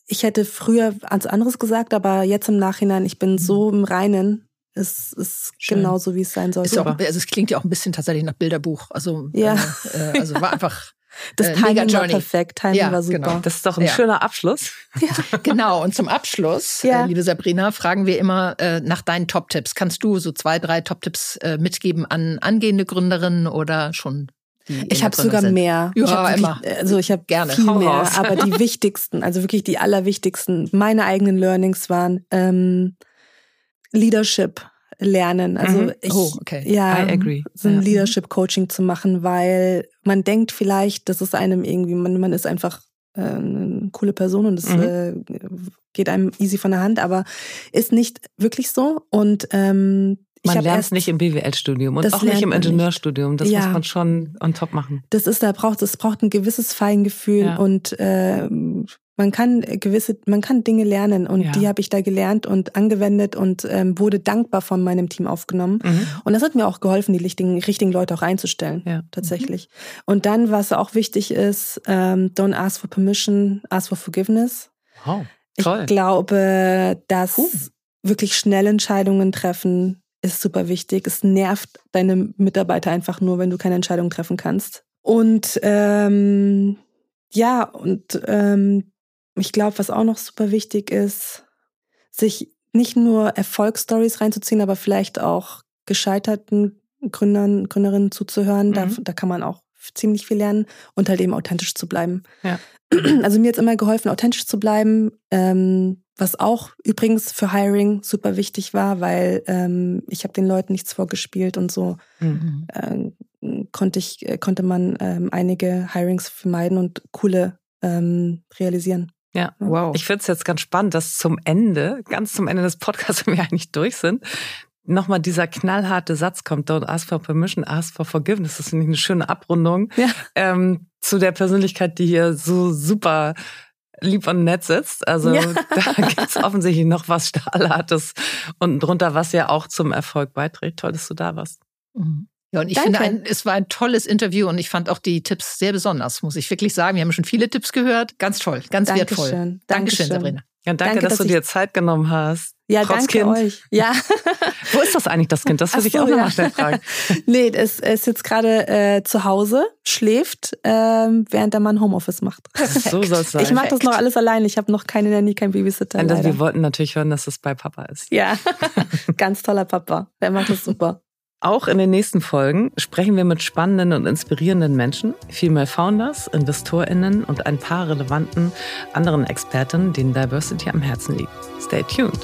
ich hätte früher ans anderes gesagt, aber jetzt im Nachhinein, ich bin so im Reinen. Es ist genauso, wie es sein sollte. Auch, also es klingt ja auch ein bisschen tatsächlich nach Bilderbuch. Also, ja. Äh, also war [laughs] einfach Das äh, Timing war perfekt, Timing ja, war super. Genau. Das ist doch ein ja. schöner Abschluss. [laughs] Ja. genau, und zum Abschluss, ja. äh, liebe Sabrina, fragen wir immer äh, nach deinen Top-Tipps. Kannst du so zwei, drei Top-Tipps äh, mitgeben an angehende Gründerinnen oder schon ich habe sogar sind. mehr. Ja, ich hab immer. Wirklich, also ich habe gerne viel Hau mehr, raus. aber die [laughs] wichtigsten, also wirklich die allerwichtigsten, meine eigenen Learnings waren ähm, Leadership lernen. Also mhm. ich, oh, okay. ja, I agree. so ein. Leadership Coaching zu machen, weil man denkt vielleicht, das ist einem irgendwie, man, man ist einfach äh, eine coole Person und es mhm. äh, geht einem easy von der Hand, aber ist nicht wirklich so. Und ähm, man lernt es nicht im BWL-Studium und auch nicht im Ingenieurstudium. Das ja. muss man schon on top machen. Das ist, da braucht, es braucht ein gewisses Feingefühl ja. und äh, Man kann gewisse, man kann Dinge lernen und ja. die habe ich da gelernt und angewendet und ähm, wurde dankbar von meinem Team aufgenommen. Mhm. Und das hat mir auch geholfen, die richtigen, richtigen Leute auch einzustellen, ja. tatsächlich. Mhm. Und dann, was auch wichtig ist, ähm, don't ask for permission, ask for forgiveness. Wow, toll. Ich glaube, dass uh. wirklich schnell Entscheidungen treffen ist super wichtig. Es nervt deine Mitarbeiter einfach nur, wenn du keine Entscheidung treffen kannst. Und ähm, ja, und ähm, ich glaube, was auch noch super wichtig ist, sich nicht nur Erfolgsstories reinzuziehen, aber vielleicht auch gescheiterten Gründern, Gründerinnen zuzuhören. Mhm. Da, da kann man auch ziemlich viel lernen und halt eben authentisch zu bleiben. Ja. [clears throat] Also mir hat immer geholfen, authentisch zu bleiben, ähm, was auch übrigens für Hiring super wichtig war, weil ähm, ich habe den Leuten nichts vorgespielt und so mhm. äh, konnte ich äh, konnte man ähm, einige Hirings vermeiden und coole ähm, realisieren. Ja, wow. Ich finde es jetzt ganz spannend, dass zum Ende, ganz zum Ende des Podcasts, [laughs] wenn wir eigentlich durch sind, nochmal dieser knallharte Satz kommt, don't ask for permission, ask for forgiveness. Das finde ich eine schöne Abrundung ja. ähm, zu der Persönlichkeit, die hier so super lieb und nett sitzt. Also ja. [laughs] da gibt's offensichtlich noch was Stahlhartes unten drunter, was ja auch zum Erfolg beiträgt. Toll, dass du da warst. Mhm. Ja, und ich Danke. finde, ein, es war ein tolles Interview und ich fand auch die Tipps sehr besonders, muss ich wirklich sagen. Wir haben schon viele Tipps gehört. Ganz toll, ganz Dankeschön. wertvoll. Dankeschön, Dankeschön Sabrina. Ja, danke, danke dass, dass, du dir Zeit genommen hast. Ja, Trotz danke kind. euch. Ja. [laughs] Wo ist das eigentlich, das Kind? Das würde ich auch ja. nochmal schnell fragen. [laughs] nee, es ist jetzt gerade äh, zu Hause, schläft, ähm, während der Mann Homeoffice macht. [laughs] So soll es sein. Ich mache das noch alles allein. Ich habe noch keine Nanny, kein Babysitter. Und wir wollten natürlich hören, dass es bei Papa ist. Ja, ganz toller Papa. Der macht das super. Auch in den nächsten Folgen sprechen wir mit spannenden und inspirierenden Menschen, Female Founders, InvestorInnen und ein paar relevanten anderen Experten, denen Diversity am Herzen liegt. Stay tuned.